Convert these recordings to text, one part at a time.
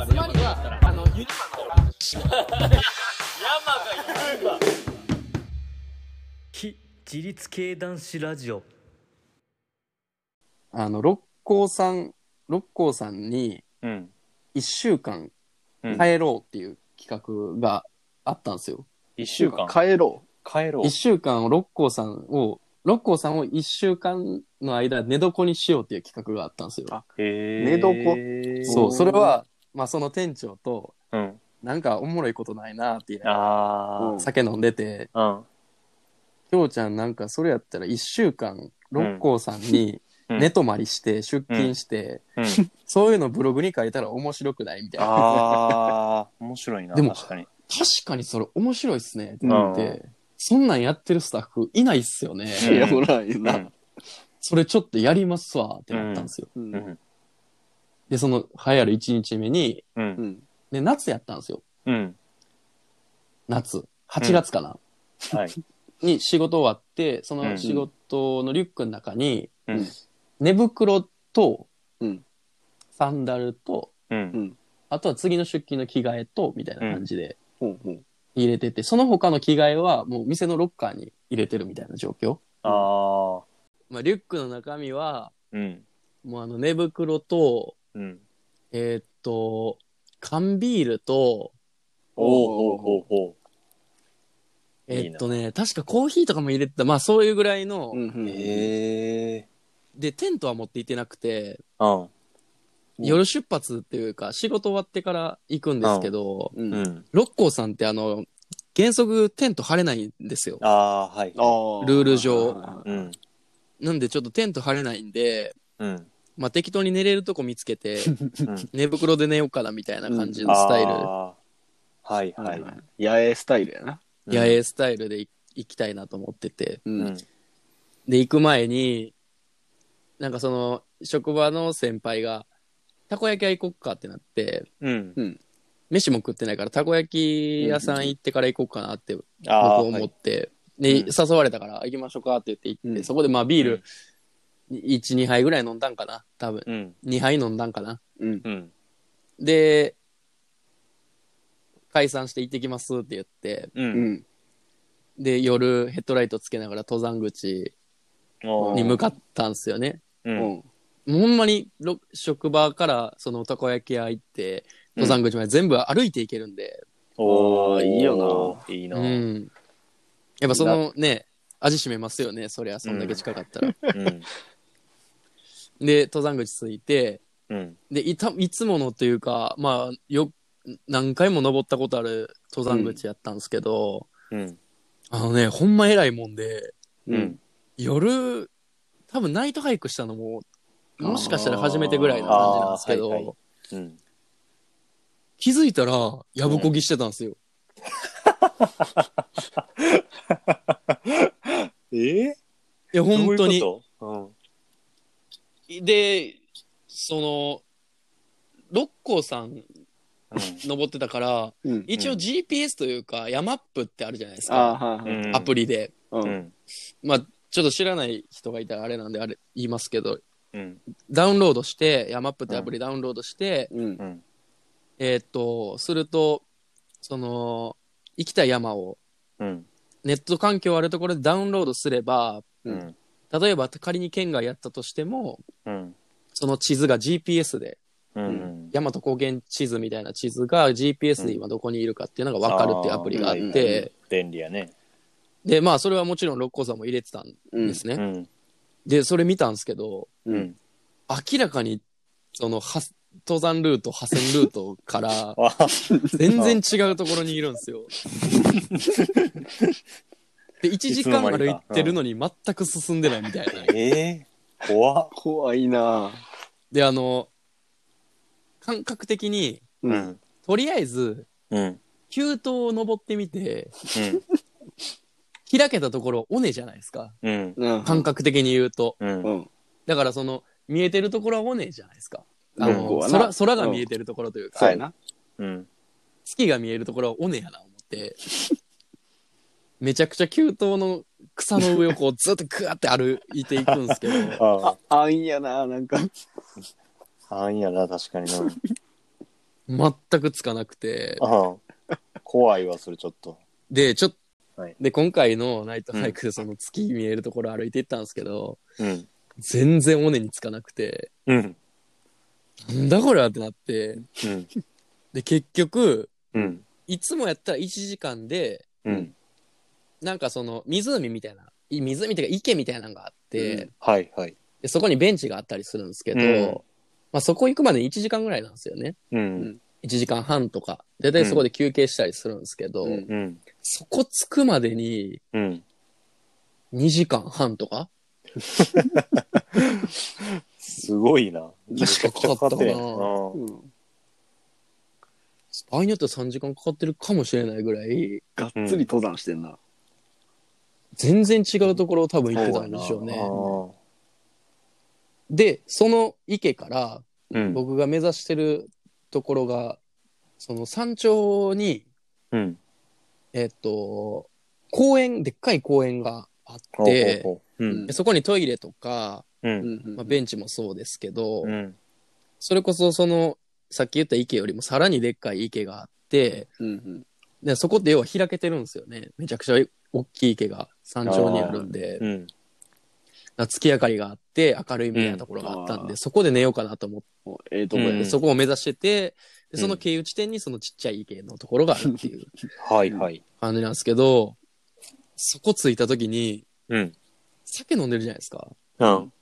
まつまりはあのユニ山が言うわ非自立系男子ラジオあの、六甲さん、六甲さんにうん一週間帰ろうっていう企画があったんですよ。一週間帰ろ帰ろう一週間を六甲さんを、六甲さんを一週間の間寝床にしようっていう企画があったんですよ。あへ寝床そう、それは、まあその店長と、うん。なんかおもろいことないなって言いな酒飲んでて、あうん。きょうちゃんなんかそれやったら一週間、六甲さんにうん。寝泊まりして出勤して、うん。そういうのブログに書いたら面白くないみたいな。ああ面白いなでも確かに。確かにそれ面白いっすねって言って、そんなんやって。るスタッフいないっすよね。うんいや、ほら、いそれちょっとやりますわってなったんですよ。うんうんで、その流行る1日目に、ううん。ん。で、夏やったんですよ。うん。夏。8月かな、はい。に仕事終わって、そうん。の仕事のリュックの中に、うん。寝袋と、うん。サンダルと、うん。あとは次の出勤の着替えと、みたいな感じでほうほう。入れてて、その他の着替えはもう店のロッカーに入れてるみたいな状況。ああまあ、リュックの中身は、うん。もうあの寝袋と、うん。えーっと、缶ビールと、おうほうほうほえーっとね、確かコーヒーとかも入れてた、まあそういうぐらいの、うんへえで、テントは持って行ってなくて、うん。うん夜出発っていうか、仕事終わってから行くんですけど、うん。六甲さんってあの、原則テント張れないんですよ。ああーはい。あ。ルール上。うん。なんでちょっとテント張れないんで、うんまあ適当に寝れるとこ見つけて、うん。寝袋で寝ようかなみたいな感じのスタイル、あー。はいははいい。野営スタイルやな。野営スタイルで行行きたいなと思ってて。ううん。ん。で、行く前に、なんかその、職場の先輩が、たこ焼き屋行こっかってなって、うん。飯も食ってないから、たこ焼き屋さん行ってから行こうかなって僕ああ思って、いで、うん誘われたから行きましょうかって言って行って、うん。そこでまあビール、1、2杯ぐらい飲んだんかな？多分。うん。2杯飲んだんかな？うん。うん。で、解散して行ってきますって言って、ううん。ん。で、夜ヘッドライトつけながら登山口おー。に向かったんですよね。ううん。ん。もうほんまにろ職場からそのたこ焼き屋行って、登山口まで全部歩いて行けるんで、おー。いいよいいな。うん。やっぱそのね、味しめますよね、そりゃ、そんだけ近かったら。うんで、登山口着いて、うん。で、いた、いつものというか、まあ、よ、何回も登ったことある登山口やったんですけど、うん。あのね、ほんま偉いもんで、ううん。ん。夜、多分ナイトハイクしたのも、もしかしたら初めてぐらいの感じなんですけど、あーはいはい。うん。気づいたら、やぶこぎしてたんですよ。えいや、本当に。どういうこと？で、その、六甲さんうん登ってたから、うん。一応 GPS というか、ヤマップってあるじゃないですか。はいはい。うんアプリで。う。うんんまあ、ちょっと知らない人がいたらあれなんで、あれ言いますけど、うんダウンロードして、ヤマップってアプリダウンロードして、うんう。んえーっと、すると、その、行きたい山を、うんネット環境あるところでダウンロードすれば、うん例えば仮に県外やったとしても、うん。その地図が GPS で、うん大和高原地図みたいな地図が GPS で今どこにいるかっていうのが分かるっていうアプリがあっあーはいて、便利やねで、まあそれはもちろん。六甲山も入れてたん。うん。ですね。うん。で、それ見たん。ですけど、う。うん。ん。明らかに、その、は登山ルート、派遣ルートから、あ全然違うところにいるん。ですよ。で、1時間歩いてるのに全く進んでないみたいな。ええ怖っ怖いなで、あの、感覚的に、う。うんんとりあえず、うん急登を登ってみて、うん開けたところ、尾根じゃないですか。うんうん。感覚的に言うと。うんうん。だからその、見えてるところは尾根じゃないですか。あ六の甲はな空、空が見えてるところというか、そうやな。うん月が見えるところは尾根やな、思って。めちゃくちゃ急登の草の上をこうずっとグワって歩いていくんですけど、ああ、あんやななんか。ああんやな確かにな全くつかなくて、ああ怖いわ、それちょっと。で、ちょっと、はいで、今回のナイトハイクでその月見えるところ歩いていったんですけど、うん。全然尾根につかなくて、うん。なんだこれはってなって、うん。で、結局、うん。いつもやったら1時間で、うん。なんかその湖みたいな、い湖っていうか池みたいなのがあって、うんはいはい。でそこにベンチがあったりするんですけど、うんまあそこ行くまで1時間ぐらいなんですよね。うん。1時間半とか。だいたいそこで休憩したりするんですけど、うんうん。そこ着くまでにうん。2時間半とか？すごいな。めちゃくちゃかかってんやんかなうんうん場合によっては3時間かかってるかもしれないぐらい、がっつり登山してんな。全然違うところを多分行ってたんでしょうね。あで、その池から。僕が目指してるところが、その山頂に、うん。えっと、公園、でっかい公園があって、そこにトイレとか、う。うんんまあ、ベンチもそうですけど、うん。それこそその、さっき言った池よりもさらにでっかい池があって、うんでそこって要は開けてるんですよね。めちゃくちゃ大きい池が山頂にあるんで、うん。ら月明かりがあって明るいみたいなところがあったんで、うんそこで寝ようかなと思って、うん。ええとこやうんそこを目指してて、でその経由地点にそのちっちゃい池のところがあるっていう はいはい。感じなんですけど、そこ着いた時に、うん。酒飲んでるじゃないですか。うん。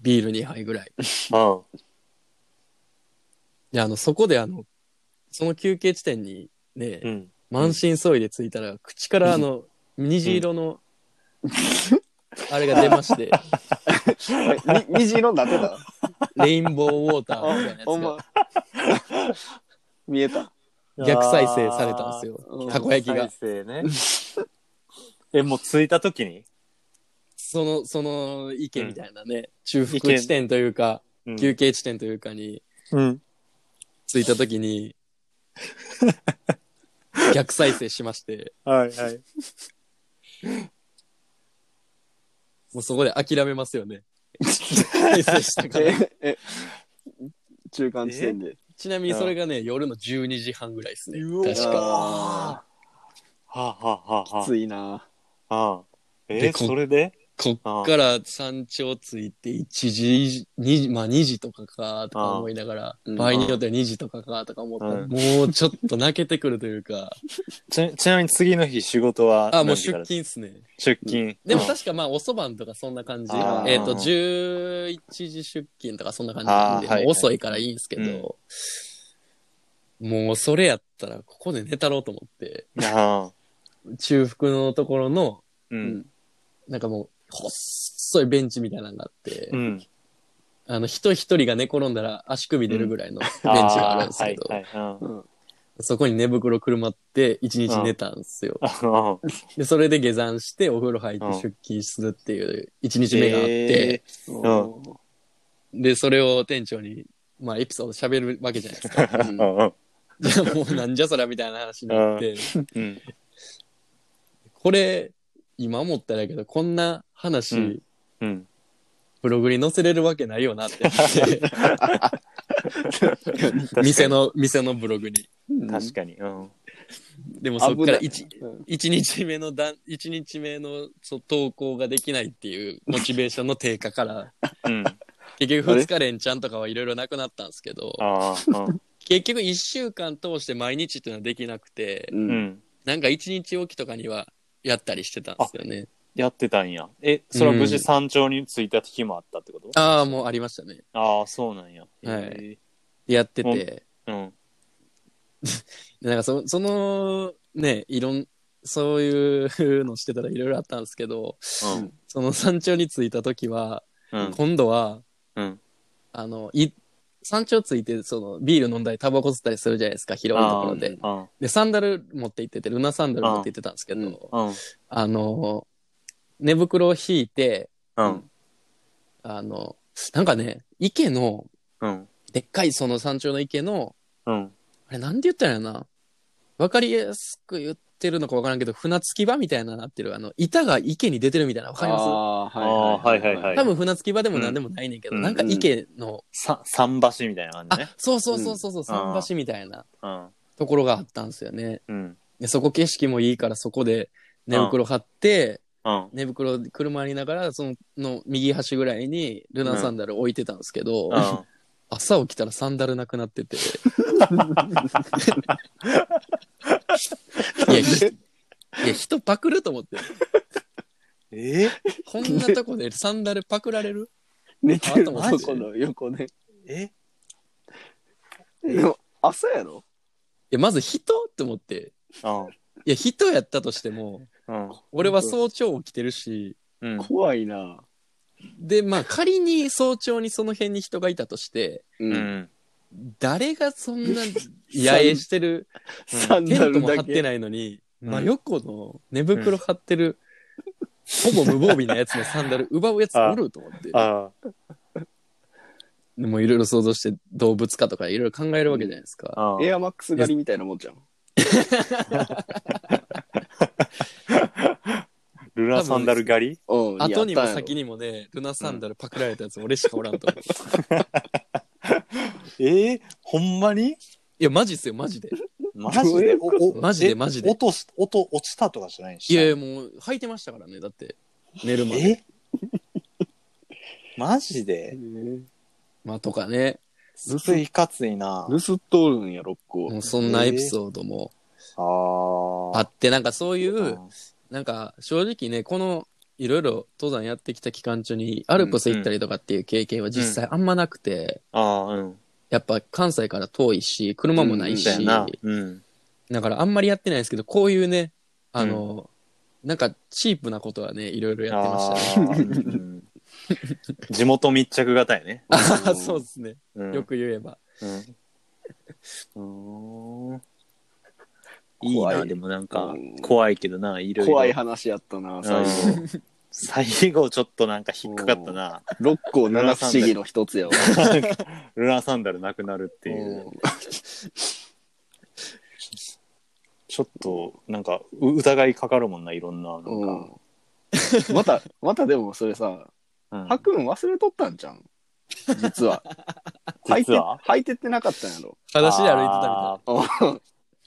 ビール2杯ぐらい。うん。で、あの、そこであの、その休憩地点にね、うん。満身創痍で着いたら、口からあの、虹色の、あれが出まして、虹色になってた？レインボーウォーターみたいなやつほんがま。見えた。逆再生されたんですよ。うんたこ焼きが再。生ね。え、もう着いた時に？その、その池みたいなね、中腹地点というか、うん休憩地点というかにうん。着いた時に、逆再生しまして、はいはい。もうそこで諦めますよね。再生したから。え、え、中間地点で。ちなみにそれがね、夜の12時半ぐらいですね。確か。あはあ、はあはあきついな。あ、あえ？でこそれで？こっから山頂着いて1時、2時、まあ2時とかかとか思いながら、うん。場合によっては2時とかかとか思った。ら、うん。もうちょっと泣けてくるというか、ちちなみに次の日仕事はあ、もう出勤っすね。出勤。でもうん確かまあ遅番とかそんな感じ。えっ、と、11時出勤とかそんな感じなんで、はいもう遅いからいいんですけど、もうそれやったらここで寝たろうと思って。中腹のところの、うん。なんかもう、細いベンチみたいなのがあって、うん。あの、人一人が寝転んだら足首出るぐらいのベンチがあるんですけど、あーはいはいうん。そこに寝袋くるまって一日寝たんですよ。あで、それで下山してお風呂入ってうん出勤するっていう一日目があって、ん。で、それを店長に、まあエピソード喋るわけじゃないですか。じゃあもうなんじゃそらみたいな話になって、うん。これ、今思ったらやけど、こんな話、うんうん。ブログに載せれるわけないよなって思って、店の、店のブログに。確かに。うん。でもそっから危一うん一日目のだ日目のそう投稿ができないっていうモチベーションの低下から、うん。結局二日連チャンとかはいろいろなくなったんですけど。うん結局一週間通して毎日っていうのはできなくて、う。うんん。なんか一日おきとかにはやったりしてたんですよね。やってたんや。え、それは無事山頂に着いた日もあったってこと？ああ、もうありましたね。ああ、そうなんや。はいへやってて、えうん。なんかそそのね、いろん、そういうのしてたらいろいろあったんですけど、うん。その山頂に着いた時は、うん。今度は、うん。あの、い、山頂着いて、その、ビール飲んだり、タバコ吸ったりするじゃないですか、広いところで。うん。で、サンダル持って行ってて、ルナサンダル持って行ってたんですけど、うんうん。あの、寝袋を引いて、うん。あの、なんかね、池の、うん。でっかいその山頂の池の、うん。あれなんで言ったらいいのかなわかりやすく言っってるのかわからんけど、船着き場みたいななってる。あの、板が池に出てるみたいな、わかりまあーあーはいはいはいす多分船着き場でもなんでもないねんけど、うんなんか池の、さ、桟橋みたいな感じあね。、そうそうそうそうそう、桟橋みたいなうん。ところがあったんですよね。うん。で、そこ景色もいいからそこで寝袋張って、うん。寝袋で車にいながら、そのの右端ぐらいにルナサンダル置いてたんですけど、うん。朝起きたらサンダルなくなってて。いや、ひいや人パクると思って。え？こんなとこでサンダルパクられる？寝てるマジとこの横ね。え？でも、朝やろ？いや、まず人って思って。うん。いや、人やったとしても、うん。俺は早朝起きてるし、うん。怖いな。で、まあ仮に早朝にその辺に人がいたとして、う。うんん。誰がそんな 野営してる、サンダテントル。も張ってないのに、うん真横の寝袋張ってる、ほぼ無防備なやつのサンダル奪うやつおると思って。あでもいろいろ想像して動物かとかいろいろ考えるわけじゃないですか。エアマックス狩りみたいなもんじゃん。ルナサンダル狩り？うん。後にも先にもね、ルナサンダルパクられたやつ俺しかおらんと思う。えー、ほんまに？いや、マジっすよ、マジで。マジで？どういうおおマジでえマジで落とし、音落ちたとかじゃないんいやいや、もう履いてましたからね、だって。寝るまで。え？マジで？まあとかね。すごいいかついな。盗っとるんや、六個もう。そんなエピソードもああ。あって、なんかそういう、うんなんか正直ね、このいろいろ登山やってきた期間中にアルプス行ったりとかっていう経験は実際あんまなくて、ああ、うん。やっぱ関西から遠いし、車もないし、そうやな。うん。だからあんまりやってないですけど、こういうね、あの、なんかチープなことはね、いろいろやってましたね。あーうん地元密着型やね。ああ、そうですね。うんよく言えば。うん。うーんいいな、怖いでもなんかうん、怖いけどな、いろいろ。怖い話やったな、最後。最後ちょっとなんか引っかかったな。六個七不思議の一つやわ。ルナサンダルなくなるっていう。ちょっと、なんか、う疑いかかるもんな、いろんな。なんかうん。また、またでもそれさ、うんハクン忘れとったんじゃん。実は。履いて実は、履いてってなかったんやろ。裸足で歩いてたみたいな。あー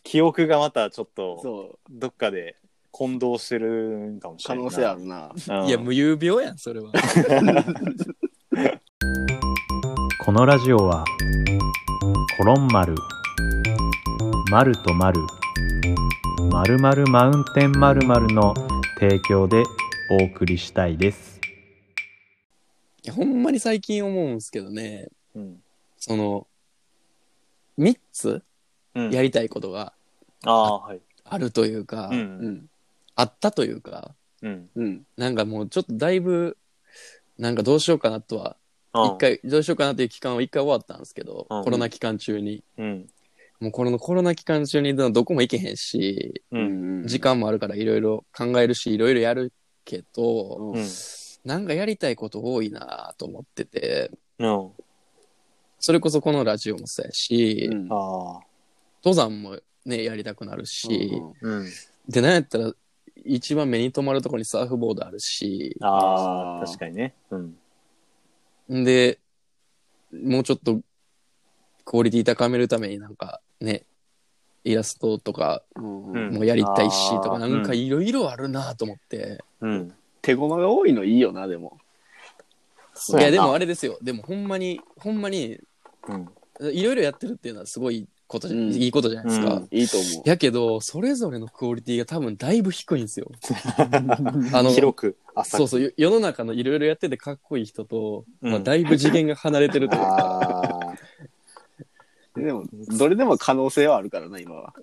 記憶がまたちょっと、そう。どっかで混同してるんかもしれない能性あるな。うん。いや、無遊病やん、それは。このラジオはコロン丸マルとマルまるまるマウンテンまるまるの提供でお送りしたいですいやほんまに最近思うんすけどね、うん。その、3つうん。やりたいことがああ、はい。あるというか、うんうん。あったというか、うん。うん。なんかもうちょっとだいぶ、なんかどうしようかなとは、あ一。回、どうしようかなっていう期間は一回終わったんですけど、うんコロナ期間中に。うん。もうこのコロナ期間中にどこも行けへんし、う。うんん。時間もあるからいろいろ考えるし、いろいろやるけど、うんうん。なんかやりたいこと多いなと思ってて、うん。それこそこのラジオもそうやし、うん。ああ。登山もね、やりたくなるし、うん。で、なんやったら、一番目に留まるところにサーフボードあるし、ああ、確かにね。うん。んで、もうちょっと、クオリティ高めるためになんかね、イラストとかうんうんもやりたいしとか、あーなんかいろいろあるなと思って。うん。手駒が多いのいいよな、でも。いや、でもああれですよ。でもほんまに、ほんまに、うん。いろいろやってるっていうのはすごいことじゃ、うんいいことじゃないですか。うんいいと思う。やけど、それぞれのクオリティが多分だいぶ低いんですよ。あの、広く。そうそう、よ世の中のいろいろやっててかっこいい人と、うんまあ、だいぶ次元が離れてるというか、ああ。でも、どれでも可能性はあるからな、今は。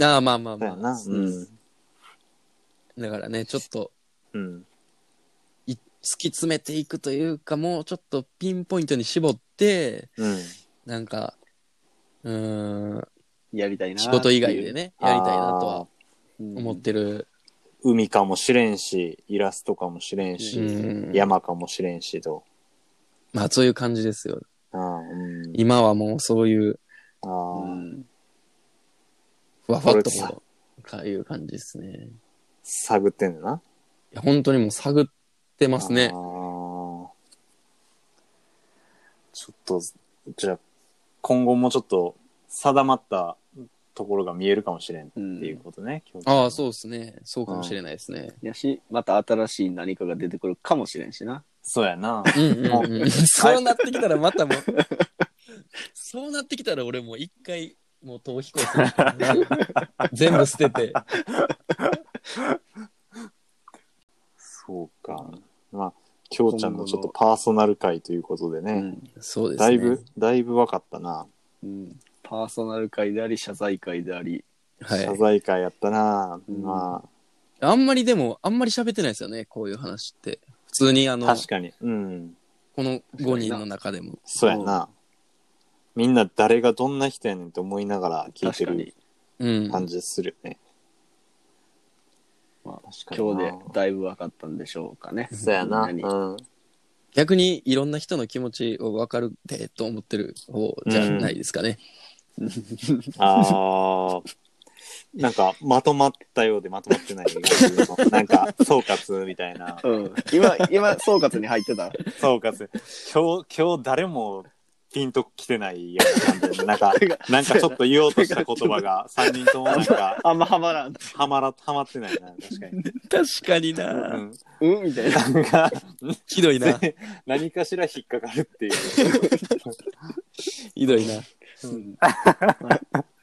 ああ、まあまあまあ。そうやな。うん。だからね、ちょっと、うん。い突き詰めていくというか、もうちょっとピンポイントに絞って、うん。なんか、うーん、やりたいな。仕事以外で。ね、やりたいなとはうん思ってる。海かもしれんし、イラストかもしれんし、うん山かもしれんしと。まあそういう感じですよ。ああ、うん。今はもうそういう、あうあ。ん。ふわふわっとこう、かいう感じですね。探ってんだな？いや、本当にもう探ってますねあ。ーちょっと、じゃあ、今後もちょっと定まったところが見えるかもしれんっていうことね。今日ああ、そうですね。そうかもしれないですね。やし、また新しい何かが出てくるかもしれんしな。そうやな。うんうんうん。そうなってきたらまたもう、そうなってきたら俺もう一回、もう逃避行するから。全部捨てて。そうか。まあ、きょうちゃんのちょっとパーソナル回ということでね。うん。そうですね。だいぶ、だいぶ分かったな。うん。パーソナル会であり、謝罪会であり。はい。謝罪会やったな。うんまあんまりでも、あんまり喋ってないですよね、こういう話って。普通にああ、の、確かに。うん。この5人の中でも。そうやな。みんな誰がどんな人やねんって思いながら聞いてる。感じするよね。まあ、確かにな今日でだいぶ分かったんでしょうかね。そうやな。みんにうん。逆にいろんな人の気持ちを分かるでと思ってる方じゃないですかね。ああ。なんか、まとまったようでまとまってない。なんか、総括みたいな。うん。今、今、総括に入ってた？総括。今日、今日誰もピンと来てないような感じで、なんか、なんかちょっと言おうとした言葉が3人ともなんか、あんまハマらん。はまら、はまってないな、確かに。確かにな、うん。うんみたいな。なんか、ひどいな。何かしら引っかかるっていう。ひどいな。うん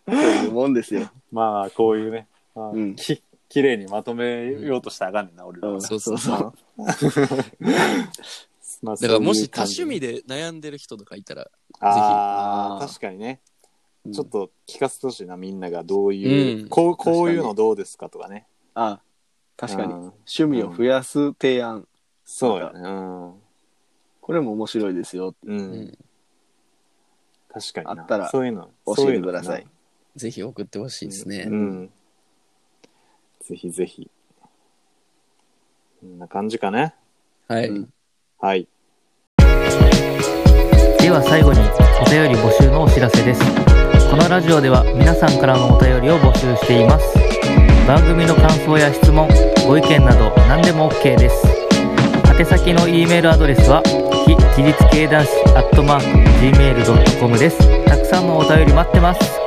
そういうもんですよ。まあ、こういうね、まあうんき綺麗にまとめようとしたらあかんねんな、俺らは。うんそうそうそう。まあだからもし多趣味で悩んでる人とかいたら、ああ、ぜひ確かにね。うんちょっと聞かせてほしいな、みんながどういう、うんこう、こういうのどうですかとかね。あ、確かに。うん趣味を増やす提案。そうよね。うん。これも面白いですよ。う。うんん、確かにな。あったらそういうの。教えてください。ぜひ送ってほしいですね。うん。ぜひぜひ。こんな感じかね。はい。うんはい。では最後にお便り募集のお知らせです。このラジオでは皆さんからのお便りを募集しています。番組の感想や質問ご意見など何でも OK です。宛先の E メールアドレスは非自立系男子 gmail.com です。たくさんのお便り待ってます。